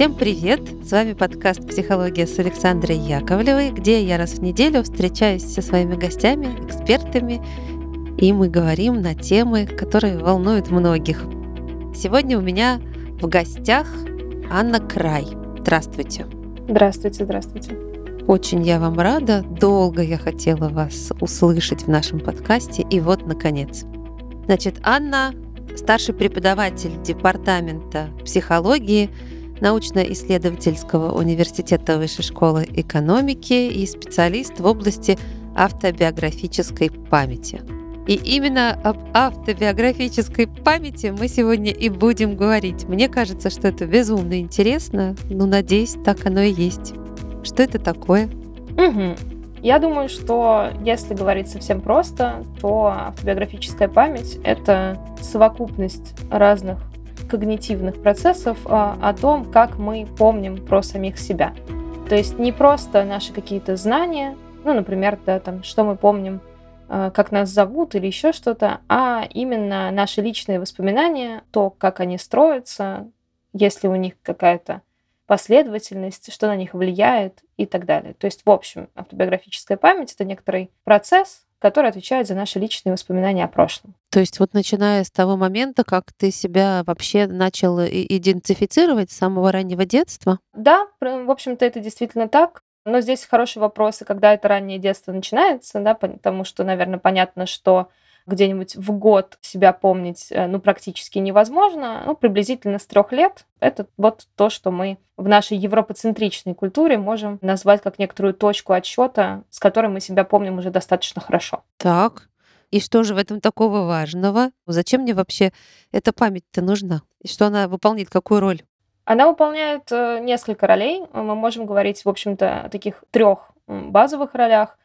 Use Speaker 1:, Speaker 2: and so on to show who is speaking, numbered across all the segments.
Speaker 1: Всем привет! С вами подкаст «Психология» с Александрой Яковлевой, где я раз в неделю встречаюсь со своими гостями, экспертами, и мы говорим на темы, которые волнуют многих. Сегодня у меня в гостях Анна Край. Здравствуйте.
Speaker 2: Здравствуйте, здравствуйте.
Speaker 1: Очень я вам рада. Долго я хотела вас услышать в нашем подкасте, и вот, наконец. Значит, Анна старший преподаватель Департамента психологии научно-исследовательского университета Высшей школы экономики и специалист в области автобиографической памяти. И именно об автобиографической памяти мы сегодня и будем говорить. Мне кажется, что это безумно интересно, но надеюсь, так оно и есть. Что это такое?
Speaker 2: Угу. Я думаю, что если говорить совсем просто, то автобиографическая память — это совокупность разных когнитивных процессов а, о том, как мы помним про самих себя. То есть не просто наши какие-то знания, ну, например, да, там, что мы помним, а, как нас зовут или еще что-то, а именно наши личные воспоминания, то, как они строятся, если у них какая-то последовательность, что на них влияет и так далее. То есть, в общем, автобиографическая память — это некоторый процесс, который отвечает за наши личные воспоминания о прошлом.
Speaker 1: То есть вот начиная с того момента, как ты себя вообще начал идентифицировать с самого раннего детства?
Speaker 2: Да, в общем-то, это действительно так. Но здесь хороший вопрос, и когда это раннее детство начинается, да, потому что, наверное, понятно, что где-нибудь в год себя помнить э, ну, практически невозможно. Ну, приблизительно с трех лет это вот то, что мы в нашей европоцентричной культуре можем назвать как некоторую точку отсчета, с которой мы себя помним уже достаточно хорошо.
Speaker 1: Так, и что же в этом такого важного? Зачем мне вообще эта память-то нужна? И что она выполняет, какую роль?
Speaker 2: Она выполняет э, несколько ролей. Мы можем говорить, в общем-то, о таких трех базовых ролях.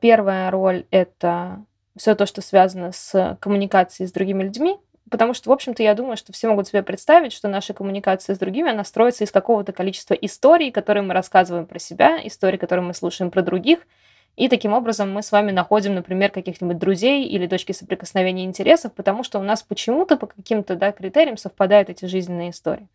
Speaker 2: Первая роль — это все то, что связано с коммуникацией с другими людьми, потому что, в общем-то, я думаю, что все могут себе представить, что наша коммуникация с другими, она строится из какого-то количества историй, которые мы рассказываем про себя, истории, которые мы слушаем про других, и таким образом мы с вами находим, например, каких-нибудь друзей или точки соприкосновения интересов, потому что у нас почему-то по каким-то да, критериям совпадают эти жизненные истории.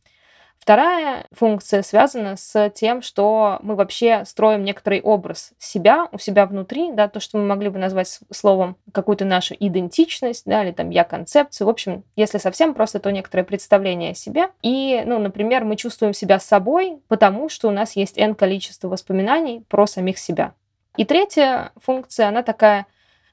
Speaker 2: Вторая функция связана с тем, что мы вообще строим некоторый образ себя у себя внутри, да, то, что мы могли бы назвать словом какую-то нашу идентичность, да, или там я-концепцию. В общем, если совсем просто, то некоторое представление о себе. И, ну, например, мы чувствуем себя собой, потому что у нас есть n количество воспоминаний про самих себя. И третья функция, она такая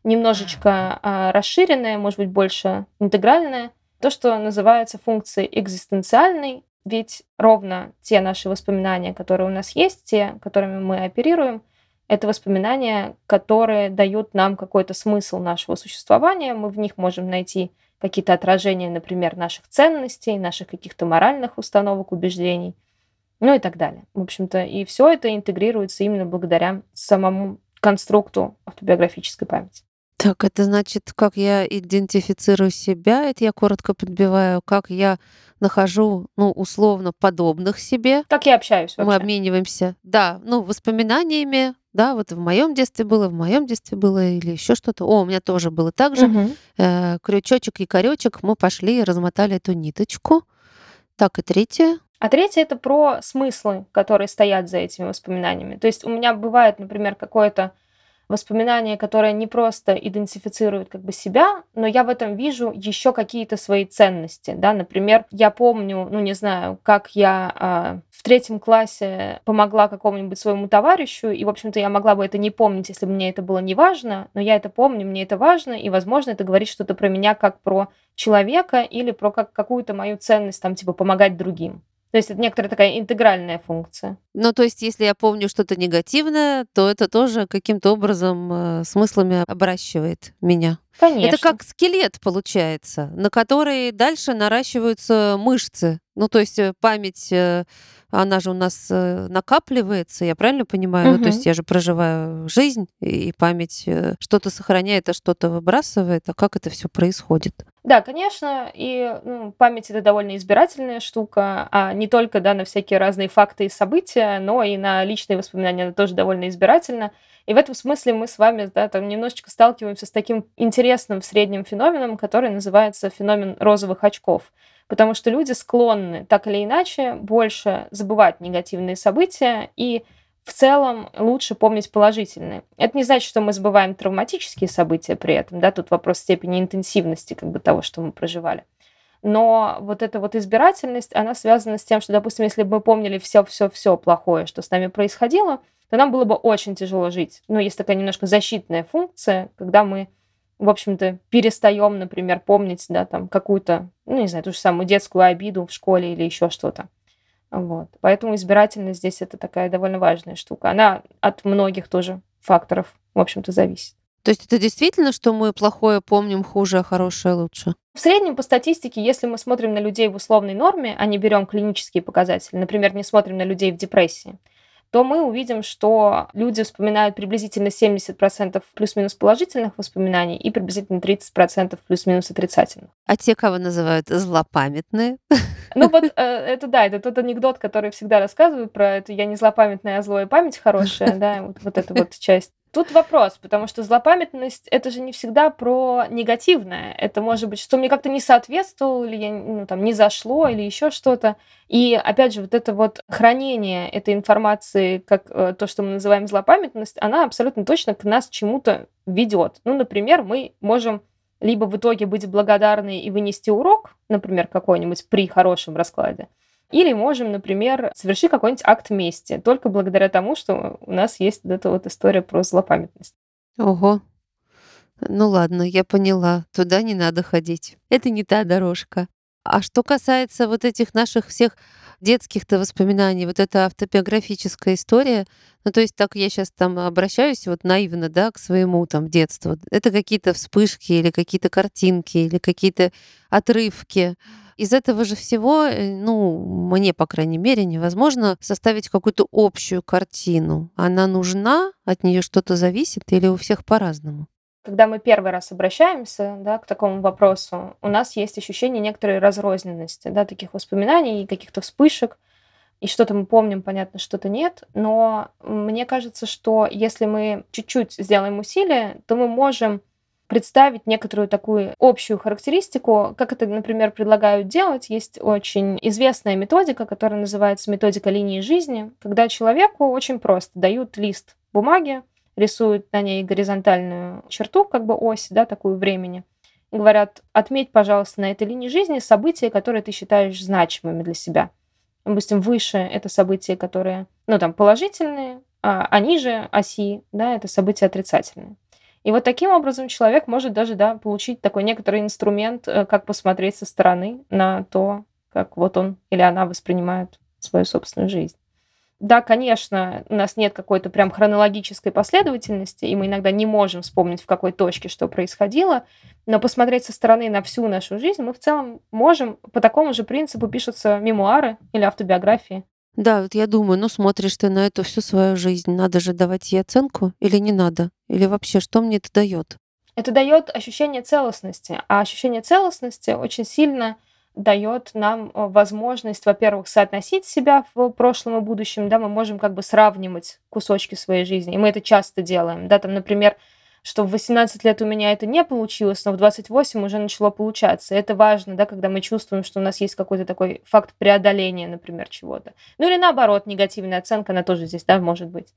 Speaker 2: немножечко а, расширенная, может быть, больше интегральная, то, что называется функцией экзистенциальной ведь ровно те наши воспоминания, которые у нас есть, те, которыми мы оперируем, это воспоминания, которые дают нам какой-то смысл нашего существования. Мы в них можем найти какие-то отражения, например, наших ценностей, наших каких-то моральных установок, убеждений, ну и так далее. В общем-то, и все это интегрируется именно благодаря самому конструкту автобиографической памяти.
Speaker 1: Так, это значит, как я идентифицирую себя, это я коротко подбиваю, как я нахожу, ну, условно, подобных себе.
Speaker 2: Как я общаюсь вообще.
Speaker 1: Мы обмениваемся, да, ну, воспоминаниями, да, вот в моем детстве было, в моем детстве было или еще что-то. О, у меня тоже было так же. Угу. Э, крючочек и корючек, мы пошли и размотали эту ниточку. Так, и третье.
Speaker 2: А третье это про смыслы, которые стоят за этими воспоминаниями. То есть у меня бывает, например, какое-то воспоминание, которое не просто идентифицирует как бы себя, но я в этом вижу еще какие-то свои ценности, да, например, я помню, ну не знаю, как я э, в третьем классе помогла какому-нибудь своему товарищу, и, в общем-то, я могла бы это не помнить, если бы мне это было не важно, но я это помню, мне это важно, и, возможно, это говорит что-то про меня как про человека или про как какую-то мою ценность, там, типа, помогать другим. То есть это некоторая такая интегральная функция.
Speaker 1: Ну, то есть, если я помню что-то негативное, то это тоже каким-то образом э, смыслами обращивает меня.
Speaker 2: Конечно.
Speaker 1: Это как скелет получается, на который дальше наращиваются мышцы. Ну, то есть э, память, э, она же у нас э, накапливается, я правильно понимаю? Угу. Ну, то есть я же проживаю жизнь, и память что-то сохраняет, а что-то выбрасывает. А как это все происходит?
Speaker 2: Да, конечно, и ну, память это довольно избирательная штука, а не только да, на всякие разные факты и события, но и на личные воспоминания она тоже довольно избирательна. И в этом смысле мы с вами да, там немножечко сталкиваемся с таким интересным в среднем феноменом, который называется феномен розовых очков. Потому что люди склонны так или иначе больше забывать негативные события и в целом лучше помнить положительные. Это не значит, что мы забываем травматические события при этом, да, тут вопрос степени интенсивности как бы того, что мы проживали. Но вот эта вот избирательность, она связана с тем, что, допустим, если бы мы помнили все-все-все плохое, что с нами происходило, то нам было бы очень тяжело жить. Ну, есть такая немножко защитная функция, когда мы, в общем-то, перестаем, например, помнить, да, там, какую-то, ну, не знаю, ту же самую детскую обиду в школе или еще что-то. Вот. Поэтому избирательность здесь это такая довольно важная штука. Она от многих тоже факторов, в общем-то, зависит.
Speaker 1: То есть это действительно, что мы плохое помним хуже, а хорошее лучше?
Speaker 2: В среднем по статистике, если мы смотрим на людей в условной норме, а не берем клинические показатели, например, не смотрим на людей в депрессии, то мы увидим, что люди вспоминают приблизительно 70% плюс-минус положительных воспоминаний и приблизительно 30% плюс-минус отрицательных.
Speaker 1: А те, кого называют злопамятные?
Speaker 2: Ну вот э, это да, это тот анекдот, который всегда рассказывают про это «я не злопамятная, а злая память хорошая», да, вот, вот эта вот часть. Тут вопрос, потому что злопамятность это же не всегда про негативное. Это может быть, что мне как-то не соответствовало, или я, ну, там, не зашло, или еще что-то. И опять же, вот это вот хранение этой информации, как э, то, что мы называем злопамятность, она абсолютно точно к нас чему-то ведет. Ну, например, мы можем либо в итоге быть благодарны и вынести урок, например, какой-нибудь при хорошем раскладе, или можем, например, совершить какой-нибудь акт мести, только благодаря тому, что у нас есть вот эта вот история про злопамятность.
Speaker 1: Ого. Ну ладно, я поняла. Туда не надо ходить. Это не та дорожка. А что касается вот этих наших всех детских-то воспоминаний, вот эта автобиографическая история, ну то есть так я сейчас там обращаюсь вот наивно, да, к своему там детству. Это какие-то вспышки или какие-то картинки или какие-то отрывки из этого же всего, э, ну, мне, по крайней мере, невозможно составить какую-то общую картину. Она нужна, от нее что-то зависит или у всех по-разному?
Speaker 2: Когда мы первый раз обращаемся да, к такому вопросу, у нас есть ощущение некоторой разрозненности, да, таких воспоминаний и каких-то вспышек. И что-то мы помним, понятно, что-то нет. Но мне кажется, что если мы чуть-чуть сделаем усилия, то мы можем представить некоторую такую общую характеристику, как это, например, предлагают делать. Есть очень известная методика, которая называется методика линии жизни, когда человеку очень просто дают лист бумаги, рисуют на ней горизонтальную черту, как бы ось, да, такую времени, и говорят, отметь, пожалуйста, на этой линии жизни события, которые ты считаешь значимыми для себя. Допустим, выше это события, которые, ну, там, положительные, а, а ниже оси, да, это события отрицательные. И вот таким образом человек может даже да, получить такой некоторый инструмент, э, как посмотреть со стороны на то, как вот он или она воспринимает свою собственную жизнь. Да, конечно, у нас нет какой-то прям хронологической последовательности, и мы иногда не можем вспомнить, в какой точке что происходило, но посмотреть со стороны на всю нашу жизнь мы в целом можем. По такому же принципу пишутся мемуары или автобиографии.
Speaker 1: Да, вот я думаю, ну смотришь ты на эту всю свою жизнь, надо же давать ей оценку или не надо? Или вообще, что мне это дает?
Speaker 2: Это дает ощущение целостности, а ощущение целостности очень сильно дает нам э, возможность, во-первых, соотносить себя в прошлом и будущем, да, мы можем как бы сравнивать кусочки своей жизни, и мы это часто делаем, да, там, например, что в 18 лет у меня это не получилось, но в 28 уже начало получаться. Это важно, да, когда мы чувствуем, что у нас есть какой-то такой факт преодоления, например, чего-то. Ну или наоборот, негативная оценка, она тоже здесь, да, может быть.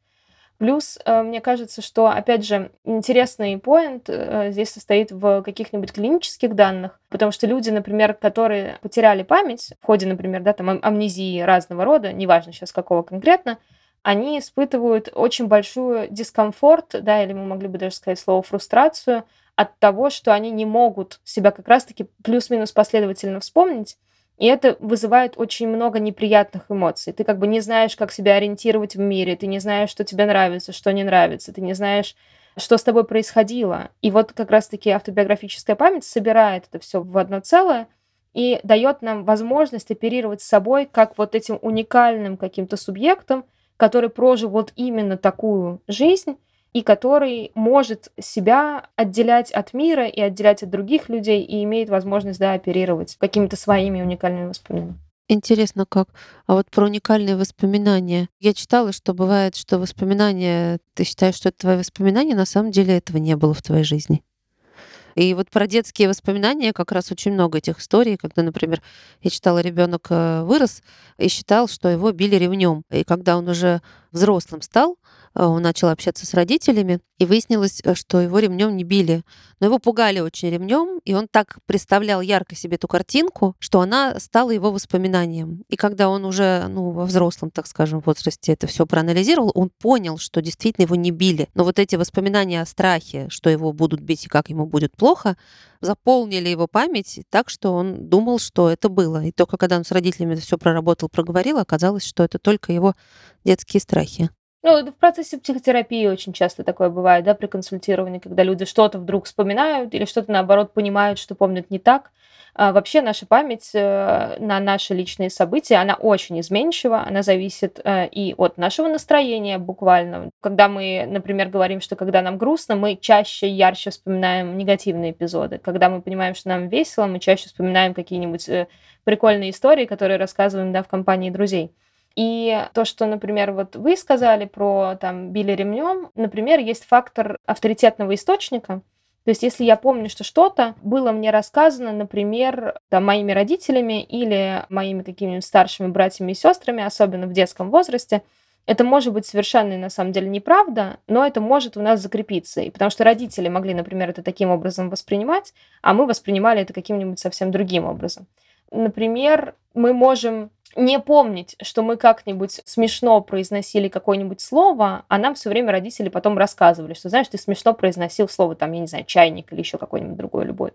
Speaker 2: Плюс, э, мне кажется, что, опять же, интересный поинт э, здесь состоит в каких-нибудь клинических данных, потому что люди, например, которые потеряли память в ходе, например, да, там амнезии разного рода, неважно сейчас какого конкретно, они испытывают очень большой дискомфорт, да, или мы могли бы даже сказать слово фрустрацию от того, что они не могут себя как раз-таки плюс-минус последовательно вспомнить, и это вызывает очень много неприятных эмоций. Ты как бы не знаешь, как себя ориентировать в мире, ты не знаешь, что тебе нравится, что не нравится, ты не знаешь, что с тобой происходило. И вот как раз-таки автобиографическая память собирает это все в одно целое и дает нам возможность оперировать с собой как вот этим уникальным каким-то субъектом, который прожил вот именно такую жизнь и который может себя отделять от мира и отделять от других людей и имеет возможность, да, оперировать какими-то своими уникальными воспоминаниями.
Speaker 1: Интересно как. А вот про уникальные воспоминания. Я читала, что бывает, что воспоминания, ты считаешь, что это твои воспоминания, на самом деле этого не было в твоей жизни. И вот про детские воспоминания как раз очень много этих историй, когда, например, я читала, ребенок э, вырос и считал, что его били ремнем. И когда он уже взрослым стал, э, он начал общаться с родителями, и выяснилось, э, что его ремнем не били. Но его пугали очень ремнем, и он так представлял ярко себе эту картинку, что она стала его воспоминанием. И когда он уже ну, во взрослом, так скажем, возрасте это все проанализировал, он понял, что действительно его не били. Но вот эти воспоминания о страхе, что его будут бить и как ему будет плохо, заполнили его память так, что он думал, что это было. И только когда он с родителями это все проработал, проговорил, оказалось, что это только его детские страхи.
Speaker 2: Ну, в процессе психотерапии очень часто такое бывает, да, при консультировании, когда люди что-то вдруг вспоминают или что-то, наоборот, понимают, что помнят не так. А вообще наша память э, на наши личные события, она очень изменчива, она зависит э, и от нашего настроения буквально. Когда мы, например, говорим, что когда нам грустно, мы чаще, ярче вспоминаем негативные эпизоды. Когда мы понимаем, что нам весело, мы чаще вспоминаем какие-нибудь э, прикольные истории, которые рассказываем да, в компании друзей. И то, что, например, вот вы сказали про там били ремнем, например, есть фактор авторитетного источника. То есть, если я помню, что что-то было мне рассказано, например, там, моими родителями или моими какими-нибудь старшими братьями и сестрами, особенно в детском возрасте, это может быть совершенно на самом деле неправда, но это может у нас закрепиться. И потому что родители могли, например, это таким образом воспринимать, а мы воспринимали это каким-нибудь совсем другим образом. Например, мы можем не помнить, что мы как-нибудь смешно произносили какое-нибудь слово, а нам все время родители потом рассказывали, что, знаешь, ты смешно произносил слово, там, я не знаю, чайник или еще какое-нибудь другое любое.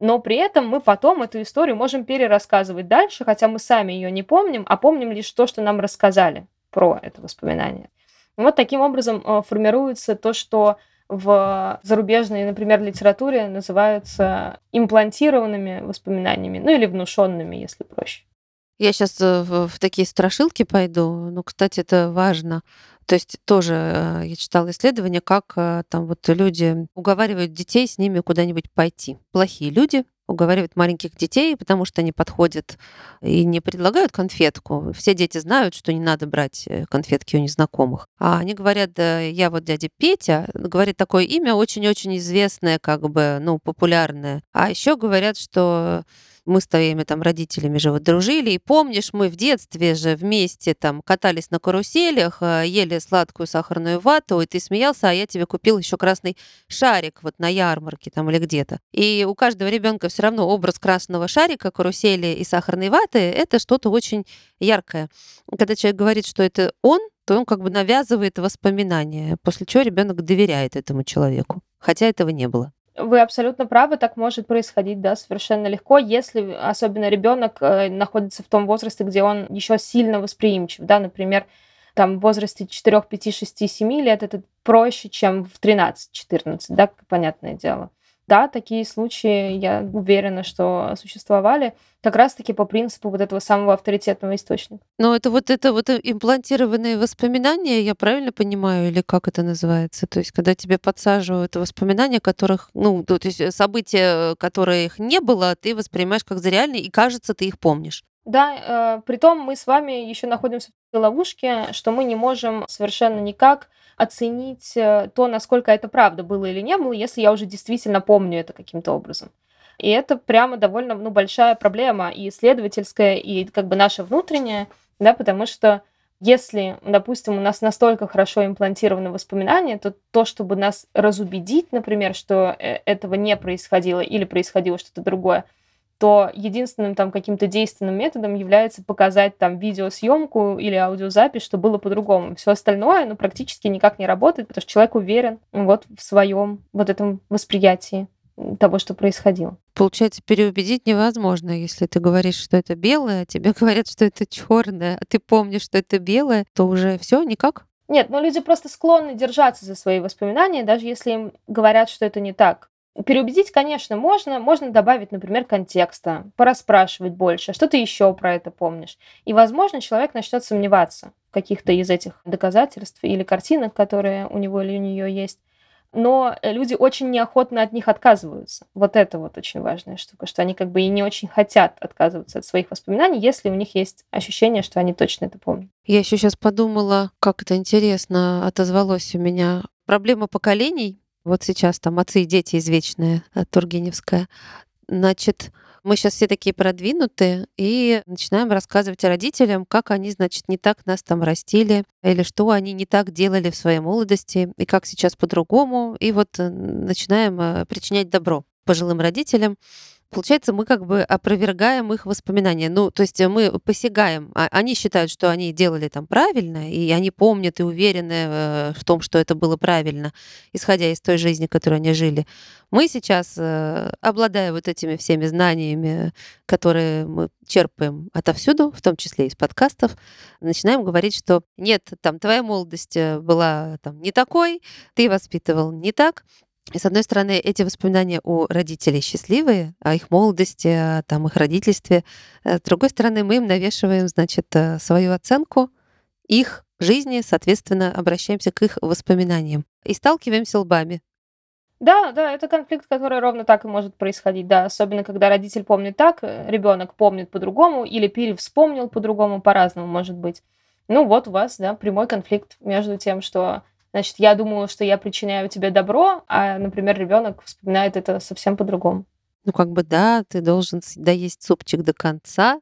Speaker 2: Но при этом мы потом эту историю можем перерассказывать дальше, хотя мы сами ее не помним, а помним лишь то, что нам рассказали про это воспоминание. Вот таким образом э, формируется то, что в зарубежной, например, литературе называются имплантированными воспоминаниями, ну или внушенными, если проще.
Speaker 1: Я сейчас э, в, в такие страшилки пойду. Ну, кстати, это важно. То есть тоже э, я читала исследования, как э, там вот люди уговаривают детей с ними куда-нибудь пойти. Плохие люди уговаривают маленьких детей, потому что они подходят и не предлагают конфетку. Все дети знают, что не надо брать конфетки у незнакомых. А они говорят, да, я вот дядя Петя, говорит такое имя очень-очень известное, как бы, ну, популярное. А еще говорят, что мы с твоими там родителями же вот дружили, и помнишь, мы в детстве же вместе там катались на каруселях, э, ели сладкую сахарную вату, и ты смеялся, а я тебе купил еще красный шарик вот на ярмарке там или где-то. И у каждого ребенка все равно образ красного шарика, карусели и сахарной ваты — это что-то очень яркое. Когда человек говорит, что это он, то он как бы навязывает воспоминания, после чего ребенок доверяет этому человеку, хотя этого не было.
Speaker 2: Вы абсолютно правы, так может происходить, да, совершенно легко, если особенно ребенок э, находится в том возрасте, где он еще сильно восприимчив, да, например, там в возрасте 4, 5, 6, 7 лет это проще, чем в 13-14, да, понятное дело. Да, такие случаи, я уверена, что существовали как раз-таки по принципу вот этого самого авторитетного источника.
Speaker 1: Но это вот это вот имплантированные воспоминания, я правильно понимаю, или как это называется? То есть, когда тебе подсаживают воспоминания, которых, ну, то есть э, события, которых не было, ты воспринимаешь как за реальные, и кажется, ты их помнишь.
Speaker 2: Да, э, притом мы с вами еще находимся в ловушке, что мы не можем совершенно никак оценить э, то, насколько это правда было или не было, если я уже действительно помню это каким-то образом. И это прямо довольно ну, большая проблема и исследовательская, и как бы наша внутренняя, да, потому что если, допустим, у нас настолько хорошо имплантированы воспоминания, то то, чтобы нас разубедить, например, что э, этого не происходило или происходило что-то другое, то единственным там каким-то действенным методом является показать там видеосъемку или аудиозапись, что было по-другому. Все остальное, ну, практически никак не работает, потому что человек уверен вот в своем вот этом восприятии того, что происходило.
Speaker 1: Получается, переубедить невозможно, если ты говоришь, что это белое, а тебе говорят, что это черное, а ты помнишь, что это белое, то уже все никак.
Speaker 2: Нет, но люди просто склонны держаться за свои воспоминания, даже если им говорят, что это не так. Переубедить, конечно, можно. Можно добавить, например, контекста, пораспрашивать больше, что ты еще про это помнишь. И, возможно, человек начнет сомневаться в каких-то из этих доказательств или картинок, которые у него или у нее есть. Но люди очень неохотно от них отказываются. Вот это вот очень важная штука, что они как бы и не очень хотят отказываться от своих воспоминаний, если у них есть ощущение, что они точно это помнят.
Speaker 1: Я еще сейчас подумала, как это интересно отозвалось у меня. Проблема поколений Вот сейчас там отцы и дети извечные, э, Тургеневская. Значит, мы сейчас все такие продвинутые и начинаем рассказывать родителям, как они, значит, не так нас там растили, или что они не так делали в своей молодости, и как сейчас по-другому. И вот э, начинаем э, причинять добро пожилым родителям, Получается, мы как бы опровергаем их воспоминания. Ну, то есть мы посягаем. А они считают, что они делали там правильно, и они помнят и уверены э, в том, что это было правильно, исходя из той жизни, которой они жили. Мы сейчас, э, обладая вот этими всеми знаниями, которые мы черпаем отовсюду, в том числе из подкастов, начинаем говорить, что нет, там твоя молодость э, была там не такой, ты воспитывал не так, и с одной стороны, эти воспоминания у родителей счастливые, о их молодости, о там, их родительстве. Э, с другой стороны, мы им навешиваем, значит, э, свою оценку их жизни, соответственно, обращаемся к их воспоминаниям и сталкиваемся лбами.
Speaker 2: Да, да, это конфликт, который ровно так и может происходить, да, особенно когда родитель помнит так, э, ребенок помнит по-другому или перевспомнил по-другому, по-разному может быть. Ну вот у вас, да, прямой конфликт между тем, что Значит, я думаю, что я причиняю тебе добро, а, например, ребенок вспоминает это совсем по-другому.
Speaker 1: Ну, как бы да, ты должен доесть супчик до конца,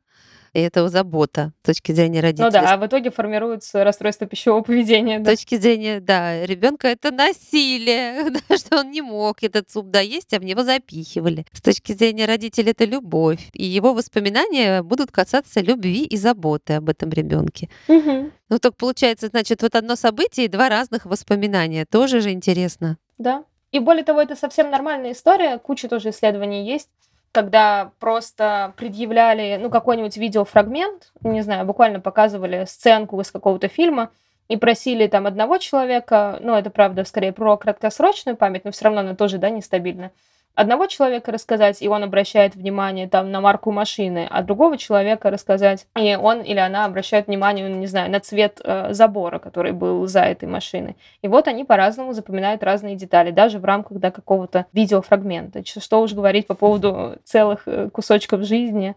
Speaker 1: и это забота с точки зрения родителей.
Speaker 2: Ну да, а в итоге формируется расстройство пищевого поведения.
Speaker 1: Да. С точки зрения, да, ребенка это насилие, что он не мог этот суп доесть, а в него запихивали. С точки зрения родителей это любовь. И его воспоминания будут касаться любви и заботы об этом ребенке.
Speaker 2: Угу.
Speaker 1: Ну так получается, значит, вот одно событие и два разных воспоминания. Тоже же интересно.
Speaker 2: Да. И более того, это совсем нормальная история. Куча тоже исследований есть когда просто предъявляли, ну, какой-нибудь видеофрагмент, не знаю, буквально показывали сценку из какого-то фильма, и просили там одного человека, ну, это правда скорее про краткосрочную память, но все равно она тоже, да, нестабильна, одного человека рассказать, и он обращает внимание там на марку машины, а другого человека рассказать, и он или она обращает внимание, ну, не знаю, на цвет э, забора, который был за этой машиной. И вот они по-разному запоминают разные детали, даже в рамках да, какого-то видеофрагмента. Что уж говорить по поводу целых э, кусочков жизни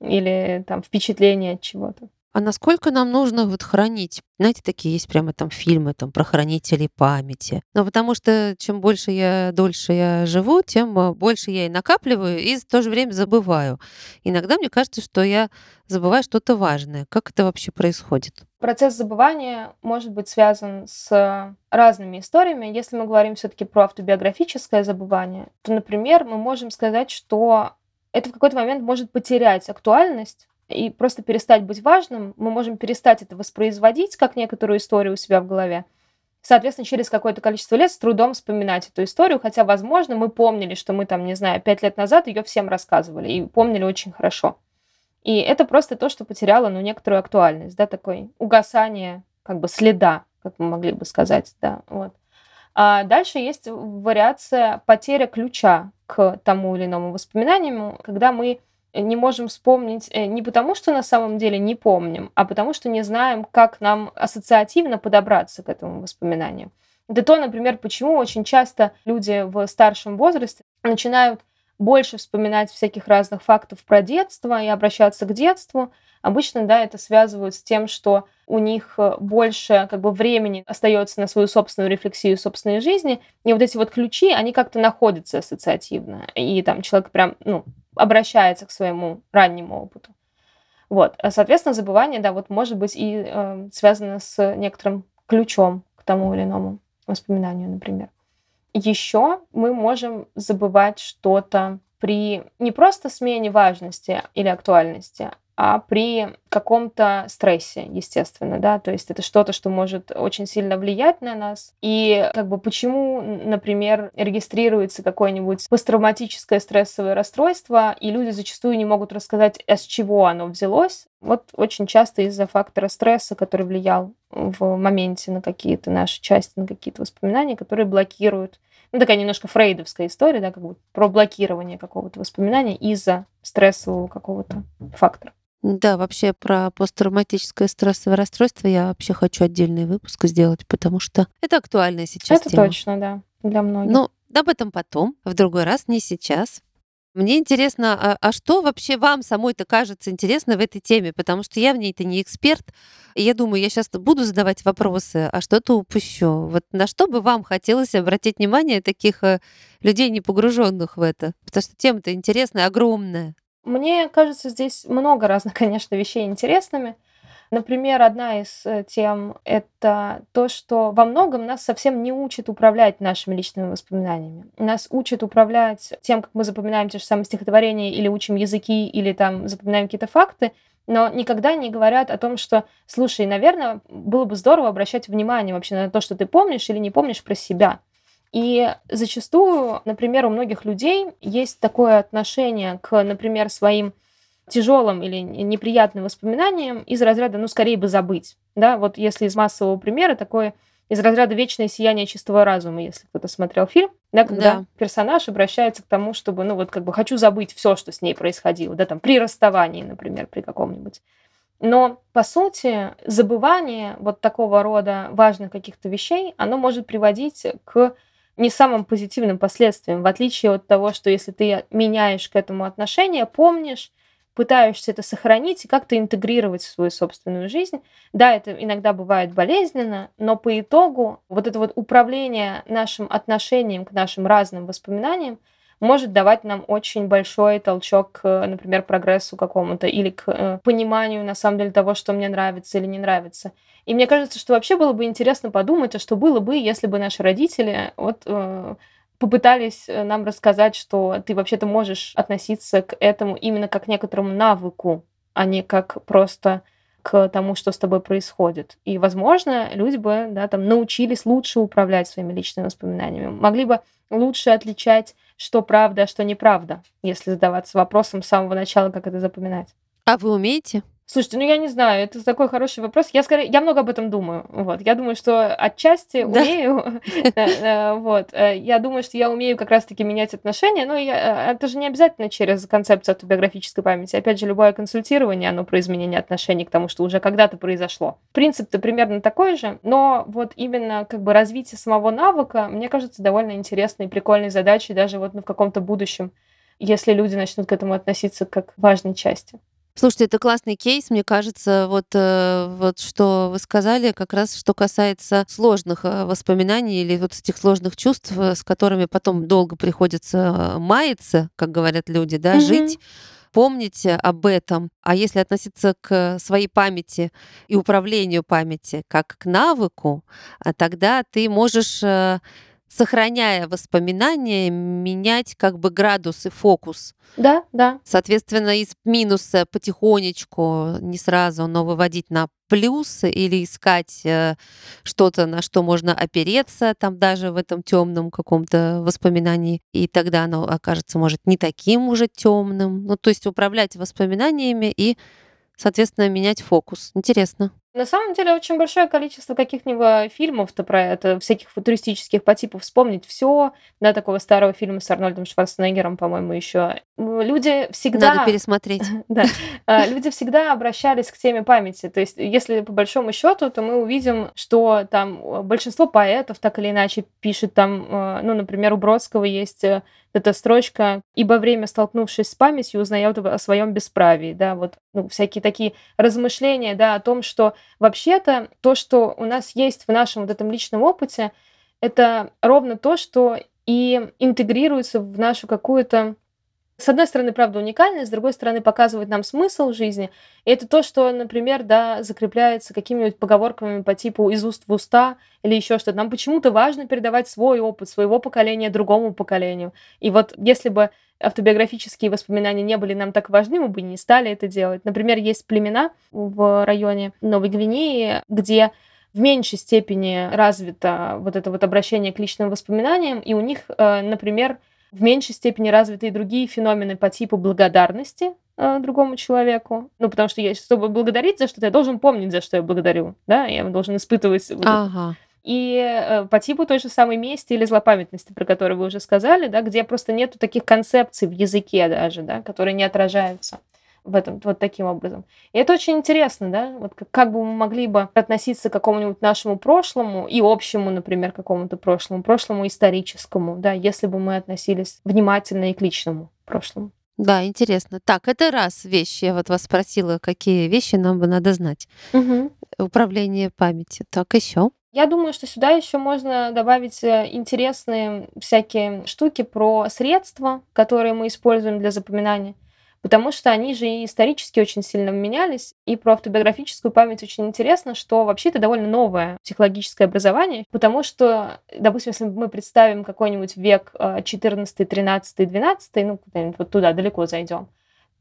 Speaker 2: или там впечатления от чего-то.
Speaker 1: А насколько нам нужно вот хранить? Знаете, такие есть прямо там фильмы там, про хранителей памяти. Ну, потому что чем больше я, дольше я живу, тем а, больше я и накапливаю, и в то же время забываю. Иногда мне кажется, что я забываю что-то важное. Как это вообще происходит?
Speaker 2: Процесс забывания может быть связан с разными историями. Если мы говорим все-таки про автобиографическое забывание, то, например, мы можем сказать, что это в какой-то момент может потерять актуальность, и просто перестать быть важным, мы можем перестать это воспроизводить, как некоторую историю у себя в голове. Соответственно, через какое-то количество лет с трудом вспоминать эту историю, хотя, возможно, мы помнили, что мы там, не знаю, пять лет назад ее всем рассказывали и помнили очень хорошо. И это просто то, что потеряло, ну, некоторую актуальность, да, такое угасание как бы следа, как мы могли бы сказать, да, вот. А дальше есть вариация потеря ключа к тому или иному воспоминанию, когда мы не можем вспомнить э, не потому, что на самом деле не помним, а потому что не знаем, как нам ассоциативно подобраться к этому воспоминанию. Это то, например, почему очень часто люди в старшем возрасте начинают больше вспоминать всяких разных фактов про детство и обращаться к детству. Обычно, да, это связывают с тем, что у них э, больше как бы времени остается на свою собственную рефлексию собственной жизни, и вот эти вот ключи, они как-то находятся ассоциативно, и там человек прям, ну, обращается к своему раннему опыту. Вот, а, соответственно, забывание, да, вот может быть и э, связано с некоторым ключом к тому или иному воспоминанию, например. Еще мы можем забывать что-то при не просто смене важности или актуальности, а при каком-то стрессе, естественно, да, то есть это что-то, что может очень сильно влиять на нас. И как бы почему, например, регистрируется какое-нибудь посттравматическое стрессовое расстройство, и люди зачастую не могут рассказать, а с чего оно взялось. Вот очень часто из-за фактора стресса, который влиял в моменте на какие-то наши части, на какие-то воспоминания, которые блокируют ну, такая немножко фрейдовская история, да, как бы про блокирование какого-то воспоминания из-за стрессового какого-то фактора.
Speaker 1: Да, вообще про посттравматическое стрессовое расстройство я вообще хочу отдельный выпуск сделать, потому что это актуальная сейчас
Speaker 2: Это
Speaker 1: тема.
Speaker 2: точно, да, для многих.
Speaker 1: Ну, об этом потом, в другой раз, не сейчас. Мне интересно, а, а что вообще вам самой-то кажется интересно в этой теме? Потому что я в ней-то не эксперт. И я думаю, я сейчас буду задавать вопросы, а что-то упущу. Вот на что бы вам хотелось обратить внимание таких э, людей, не погруженных в это? Потому что тема-то интересная, огромная.
Speaker 2: Мне кажется, здесь много разных, конечно, вещей интересными. Например, одна из э, тем — это то, что во многом нас совсем не учат управлять нашими личными воспоминаниями. Нас учат управлять тем, как мы запоминаем те же самые стихотворения или учим языки, или там запоминаем какие-то факты, но никогда не говорят о том, что, слушай, наверное, было бы здорово обращать внимание вообще на то, что ты помнишь или не помнишь про себя. И зачастую, например, у многих людей есть такое отношение к, например, своим тяжелым или неприятным воспоминаниям из разряда, ну, скорее бы забыть. Да, вот если из массового примера такое из разряда вечное сияние чистого разума, если кто-то смотрел фильм, да, когда да. персонаж обращается к тому, чтобы, ну, вот как бы хочу забыть все, что с ней происходило, да, там, при расставании, например, при каком-нибудь. Но, по сути, забывание вот такого рода важных каких-то вещей, оно может приводить к не самым позитивным последствиям, в отличие от того, что если ты меняешь к этому отношение, помнишь, пытаешься это сохранить и как-то интегрировать в свою собственную жизнь. Да, это иногда бывает болезненно, но по итогу вот это вот управление нашим отношением к нашим разным воспоминаниям может давать нам очень большой толчок например, прогрессу какому-то или к э, пониманию, на самом деле, того, что мне нравится или не нравится. И мне кажется, что вообще было бы интересно подумать, а что было бы, если бы наши родители вот э, попытались э, нам рассказать, что ты вообще-то можешь относиться к этому именно как к некоторому навыку, а не как просто к тому, что с тобой происходит. И, возможно, люди бы да, там, научились лучше управлять своими личными воспоминаниями, могли бы лучше отличать, что правда, а что неправда, если задаваться вопросом с самого начала, как это запоминать.
Speaker 1: А вы умеете?
Speaker 2: Слушайте, ну я не знаю, это такой хороший вопрос. Я скорее, я много об этом думаю. Вот, я думаю, что отчасти да. умею. Э, вот, э, я думаю, что я умею как раз-таки менять отношения, но э, это же не обязательно через концепцию автобиографической памяти. Опять же, любое консультирование, оно про изменение отношений к тому, что уже когда-то произошло. Принцип-то примерно такой же, но вот именно как бы развитие самого навыка, мне кажется, довольно интересной и прикольной задачей даже вот в каком-то будущем, если люди начнут к этому относиться как к важной части.
Speaker 1: Слушайте, это классный кейс, мне кажется, вот, э, вот что вы сказали, как раз что касается сложных э, воспоминаний или вот этих сложных чувств, э, с которыми потом долго приходится маяться, как говорят люди, да, mm-hmm. жить помните об этом. А если относиться к своей памяти и управлению памяти как к навыку, тогда ты можешь сохраняя воспоминания, менять как бы градус и фокус.
Speaker 2: Да, да.
Speaker 1: Соответственно, из минуса потихонечку, не сразу, но выводить на плюс или искать э, что-то, на что можно опереться, там даже в этом темном каком-то воспоминании, и тогда оно окажется, может, не таким уже темным. Ну, то есть управлять воспоминаниями и, соответственно, менять фокус. Интересно.
Speaker 2: На самом деле очень большое количество каких-нибудь фильмов-то про это, всяких футуристических по типу «Вспомнить все», да, такого старого фильма с Арнольдом Шварценеггером, по-моему, еще. Люди всегда...
Speaker 1: Надо пересмотреть.
Speaker 2: Да. А, люди всегда обращались к теме памяти. То есть, если по большому счету, то мы увидим, что там большинство поэтов так или иначе пишет там, а, ну, например, у Бродского есть э, эта строчка «Ибо время, столкнувшись с памятью, узнает о своем бесправии». Да, вот ну, всякие такие размышления да, о том, что вообще-то то, что у нас есть в нашем вот этом личном опыте, это ровно то, что и интегрируется в нашу какую-то с одной стороны, правда, уникальность, с другой стороны, показывает нам смысл жизни. И это то, что, например, да, закрепляется какими-нибудь поговорками по типу из уст в уста или еще что-то. Нам почему-то важно передавать свой опыт, своего поколения другому поколению. И вот если бы автобиографические воспоминания не были нам так важны, мы бы не стали это делать. Например, есть племена в районе Новой Гвинеи, где в меньшей степени развито вот это вот обращение к личным воспоминаниям, и у них, э, например, в меньшей степени развиты и другие феномены по типу благодарности э, другому человеку. Ну, потому что я, чтобы благодарить за что-то, я должен помнить, за что я благодарю. Да, я должен испытывать...
Speaker 1: Ага.
Speaker 2: И э, по типу той же самой мести или злопамятности, про которую вы уже сказали, да, где просто нету таких концепций в языке даже, да, которые не отражаются. в этом вот таким образом. И это очень интересно, да, вот как, как бы мы могли бы относиться к какому-нибудь нашему прошлому и общему, например, какому-то прошлому, прошлому историческому, да, если бы мы относились внимательно и к личному прошлому.
Speaker 1: Да, интересно. Так, это раз вещь. Я вот вас спросила, какие вещи нам бы надо знать.
Speaker 2: Угу.
Speaker 1: Управление памятью. Так, еще.
Speaker 2: Я думаю, что сюда еще можно добавить э, интересные всякие штуки про средства, которые мы используем для запоминания потому что они же и исторически очень сильно менялись. И про автобиографическую память очень интересно, что вообще это довольно новое психологическое образование, потому что, допустим, если мы представим какой-нибудь век 14, 13, 12, ну, куда-нибудь вот туда далеко зайдем,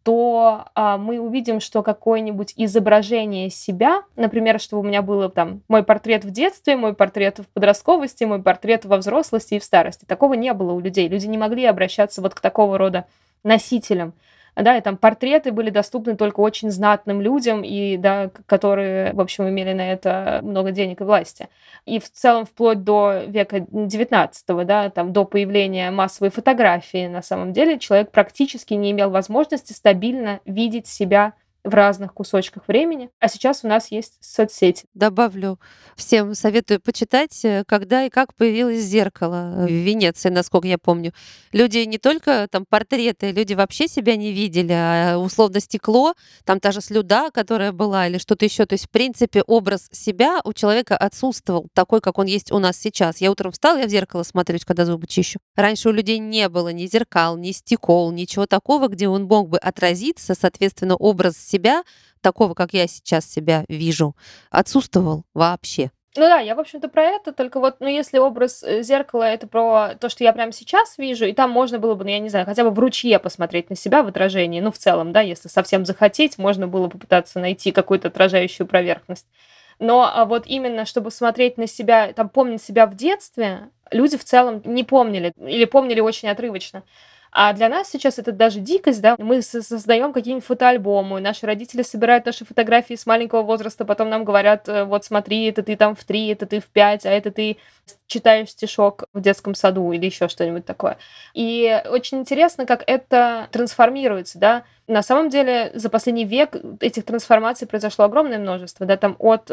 Speaker 2: то а, мы увидим, что какое-нибудь изображение себя, например, что у меня было там мой портрет в детстве, мой портрет в подростковости, мой портрет во взрослости и в старости. Такого не было у людей. Люди не могли обращаться вот к такого рода носителям да, и там портреты были доступны только очень знатным людям, и, да, которые, в общем, имели на это много денег и власти. И в целом вплоть до века 19 да, там, до появления массовой фотографии, на самом деле, человек практически не имел возможности стабильно видеть себя в разных кусочках времени. А сейчас у нас есть соцсети.
Speaker 1: Добавлю, всем советую почитать, э, когда и как появилось зеркало в Венеции, насколько я помню. Люди не только там портреты, люди вообще себя не видели, а условно стекло, там та же слюда, которая была, или что-то еще. То есть, в принципе, образ себя у человека отсутствовал такой, как он есть у нас сейчас. Я утром встала, я в зеркало смотрюсь, когда зубы чищу. Раньше у людей не было ни зеркал, ни стекол, ничего такого, где он мог бы отразиться, соответственно, образ себя, такого, как я сейчас себя вижу, отсутствовал вообще.
Speaker 2: Ну да, я, в общем-то, про это, только вот, ну, если образ э, зеркала это про то, что я прямо сейчас вижу, и там можно было бы, ну, я не знаю, хотя бы в ручье посмотреть на себя в отражении, ну, в целом, да, если совсем захотеть, можно было попытаться найти какую-то отражающую поверхность. Но а вот именно, чтобы смотреть на себя, там, помнить себя в детстве, люди в целом не помнили или помнили очень отрывочно. А для нас сейчас это даже дикость, да, мы создаем какие-нибудь фотоальбомы, наши родители собирают наши фотографии с маленького возраста, потом нам говорят, э, вот смотри, это ты там в три, это ты в пять, а это ты читаешь стишок в детском саду или еще что-нибудь такое. И очень интересно, как это трансформируется, да. На самом деле за последний век этих трансформаций произошло огромное множество, да, там от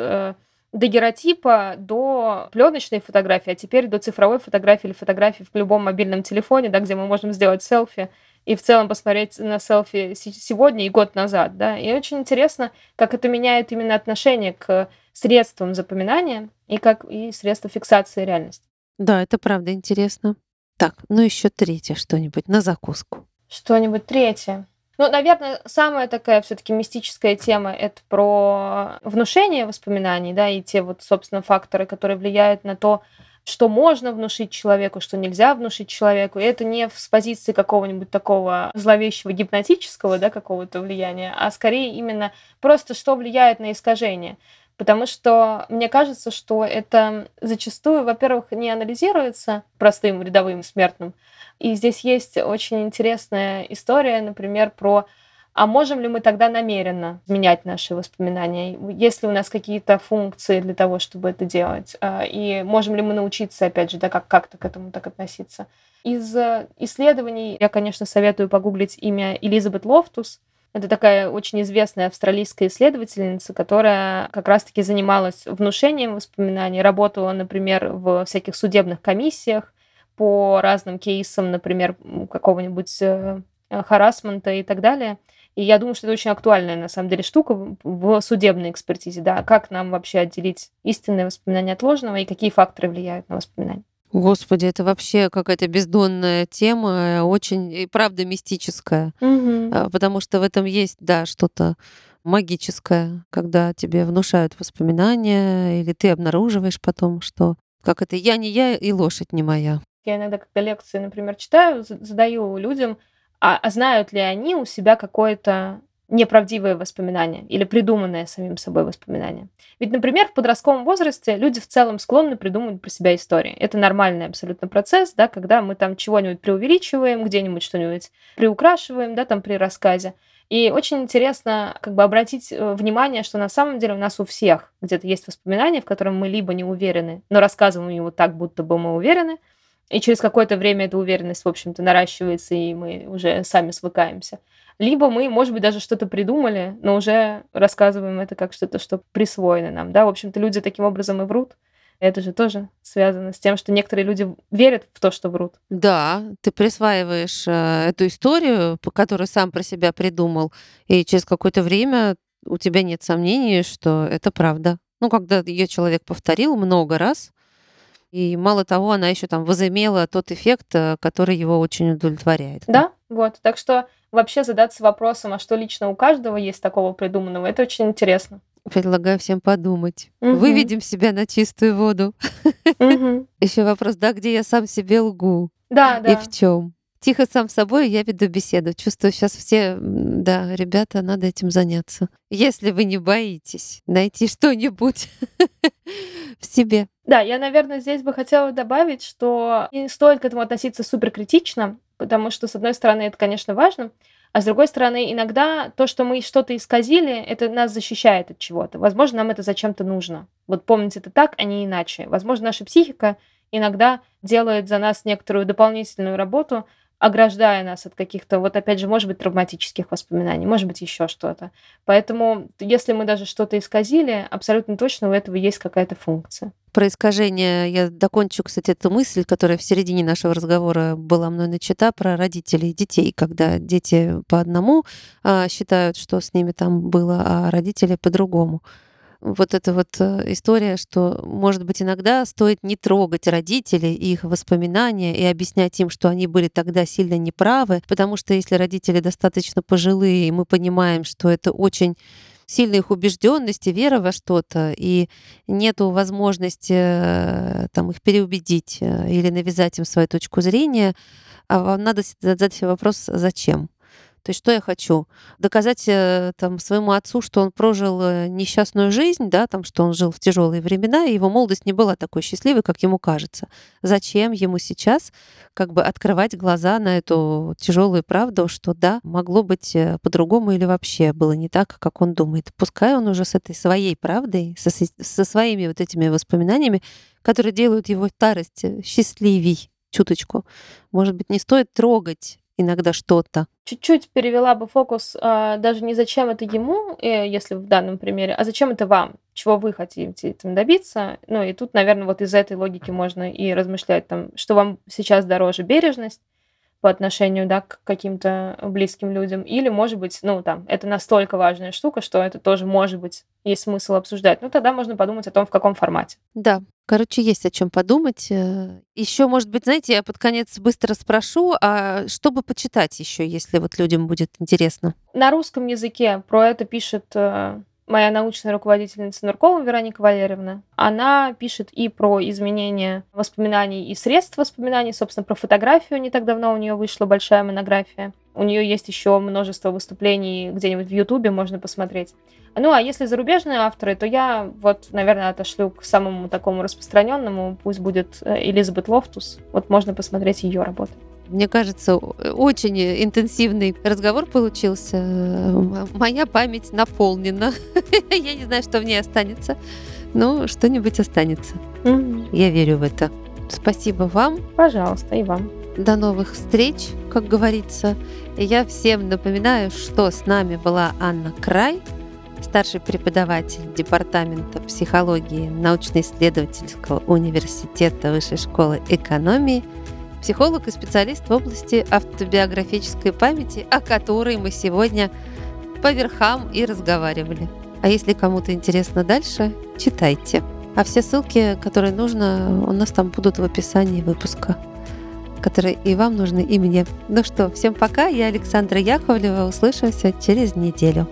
Speaker 2: э, дагеротипа до пленочной фотографии, а теперь до цифровой фотографии или фотографии в любом мобильном телефоне, да, где мы можем сделать селфи и в целом посмотреть на селфи сегодня и год назад, да. И очень интересно, как это меняет именно отношение к средствам запоминания и как и средства фиксации реальности.
Speaker 1: Да, это правда интересно. Так, ну еще третье что-нибудь на закуску.
Speaker 2: Что-нибудь третье. Ну, наверное, самая такая все-таки мистическая тема это про внушение воспоминаний, да, и те вот, собственно, факторы, которые влияют на то, что можно внушить человеку, что нельзя внушить человеку. И это не с позиции какого-нибудь такого зловещего гипнотического, да, какого-то влияния, а скорее именно просто что влияет на искажение. Потому что мне кажется, что это зачастую, во-первых, не анализируется простым рядовым смертным, и здесь есть очень интересная история, например, про а можем ли мы тогда намеренно менять наши воспоминания? Есть ли у нас какие-то функции для того, чтобы это делать? А, и можем ли мы научиться, опять же, да, как- как-то к этому так относиться? Из э, исследований я, конечно, советую погуглить имя Элизабет Лофтус. Это такая очень известная австралийская исследовательница, которая как раз-таки занималась внушением воспоминаний, работала, например, в всяких судебных комиссиях, по разным кейсам, например, какого-нибудь э, харасмента и так далее. И я думаю, что это очень актуальная, на самом деле, штука в судебной экспертизе, да, как нам вообще отделить истинное воспоминание от ложного и какие факторы влияют на воспоминание.
Speaker 1: Господи, это вообще какая-то бездонная тема, очень и правда мистическая,
Speaker 2: угу.
Speaker 1: потому что в этом есть, да, что-то магическое, когда тебе внушают воспоминания, или ты обнаруживаешь потом, что как это я не я и лошадь не моя.
Speaker 2: Я иногда, когда лекции, например, читаю, задаю людям, а, а знают ли они у себя какое-то неправдивое воспоминание или придуманное самим собой воспоминание. Ведь, например, в подростковом возрасте люди в целом склонны придумывать про себя истории. Это нормальный абсолютно процесс, да, когда мы там чего-нибудь преувеличиваем, где-нибудь что-нибудь приукрашиваем, да, там при рассказе. И очень интересно как бы обратить э, внимание, что на самом деле у нас у всех где-то есть воспоминания, в котором мы либо не уверены, но рассказываем его так, будто бы мы уверены, и через какое-то время эта уверенность, в общем-то, наращивается, и мы уже сами свыкаемся. Либо мы, может быть, даже что-то придумали, но уже рассказываем это как что-то, что присвоено нам, да. В общем-то, люди таким образом и врут. Это же тоже связано с тем, что некоторые люди верят в то, что врут.
Speaker 1: Да, ты присваиваешь э, эту историю, по которой сам про себя придумал, и через какое-то время у тебя нет сомнений, что это правда. Ну, когда ее человек повторил много раз, и мало того, она еще там возымела тот эффект, э, который его очень удовлетворяет.
Speaker 2: Да, вот. Так что вообще задаться вопросом, а что лично у каждого есть такого придуманного, это очень интересно.
Speaker 1: Предлагаю всем подумать. Угу. Выведем себя на чистую воду. Угу. Еще вопрос, да, где я сам себе лгу?
Speaker 2: Да, да.
Speaker 1: И в чем? Тихо сам с собой я веду беседу. Чувствую, сейчас все, да, ребята, надо этим заняться. Если вы не боитесь найти что-нибудь в себе.
Speaker 2: Да, я, наверное, здесь бы хотела добавить, что не стоит к этому относиться супер критично, потому что, с одной стороны, это, конечно, важно, а с другой стороны, иногда то, что мы что-то исказили, это нас защищает от чего-то. Возможно, нам это зачем-то нужно. Вот помнить это так, а не иначе. Возможно, наша психика иногда делает за нас некоторую дополнительную работу, ограждая нас от каких-то, вот опять же, может быть, травматических воспоминаний, может быть, еще что-то. Поэтому, если мы даже что-то исказили, абсолютно точно у этого есть какая-то функция.
Speaker 1: Про искажение я докончу, кстати, эту мысль, которая в середине нашего разговора была мной начата, про родителей и детей, когда дети по одному а, считают, что с ними там было, а родители по-другому вот эта вот э, история, что, может быть, иногда стоит не трогать родителей и их воспоминания и объяснять им, что они были тогда сильно неправы, потому что если родители достаточно пожилые, и мы понимаем, что это очень сильная их убежденность и вера во что-то, и нету возможности э, там, их переубедить э, или навязать им свою точку зрения, а вам надо задать себе вопрос, зачем? То есть что я хочу? Доказать э, там, своему отцу, что он прожил э, несчастную жизнь, да, там, что он жил в тяжелые времена, и его молодость не была такой счастливой, как ему кажется. Зачем ему сейчас как бы открывать глаза на эту тяжелую правду, что да, могло быть э, по-другому или вообще было не так, как он думает. Пускай он уже с этой своей правдой, со, со своими вот этими воспоминаниями, которые делают его старость счастливей, чуточку. Может быть, не стоит трогать иногда что-то.
Speaker 2: Чуть-чуть перевела бы фокус а, даже не зачем это ему, э, если в данном примере, а зачем это вам, чего вы хотите этим добиться. Ну и тут, наверное, вот из этой логики можно и размышлять, там, что вам сейчас дороже бережность, по отношению, да, к каким-то близким людям. Или, может быть, ну, там, это настолько важная штука, что это тоже, может быть, есть смысл обсуждать. Ну, тогда можно подумать о том, в каком формате.
Speaker 1: Да, короче, есть о чем подумать. Э, еще, может быть, знаете, я под конец быстро спрошу, а что бы почитать еще, если вот людям будет интересно?
Speaker 2: На русском языке про это пишет э, моя научная руководительница Нуркова Вероника Валерьевна, она пишет и про изменение воспоминаний и средств воспоминаний, собственно, про фотографию не так давно у нее вышла большая монография. У нее есть еще множество выступлений где-нибудь в Ютубе, можно посмотреть. Ну, а если зарубежные авторы, то я вот, наверное, отошлю к самому такому распространенному, пусть будет э, Элизабет Лофтус. Вот можно посмотреть ее работы.
Speaker 1: Мне кажется, очень интенсивный разговор получился. Моя память наполнена. Я не знаю, что в ней останется, но что-нибудь останется. Я верю в это. Спасибо вам.
Speaker 2: Пожалуйста, и вам.
Speaker 1: До новых встреч, как говорится. Я всем напоминаю, что с нами была Анна Край, старший преподаватель Департамента психологии научно-исследовательского университета Высшей школы экономии – психолог и специалист в области автобиографической памяти, о которой мы сегодня по верхам и разговаривали. А если кому-то интересно дальше, читайте. А все ссылки, которые нужно, у нас там будут в описании выпуска, которые и вам нужны, и мне. Ну что, всем пока. Я Александра Яковлева. Услышимся через неделю.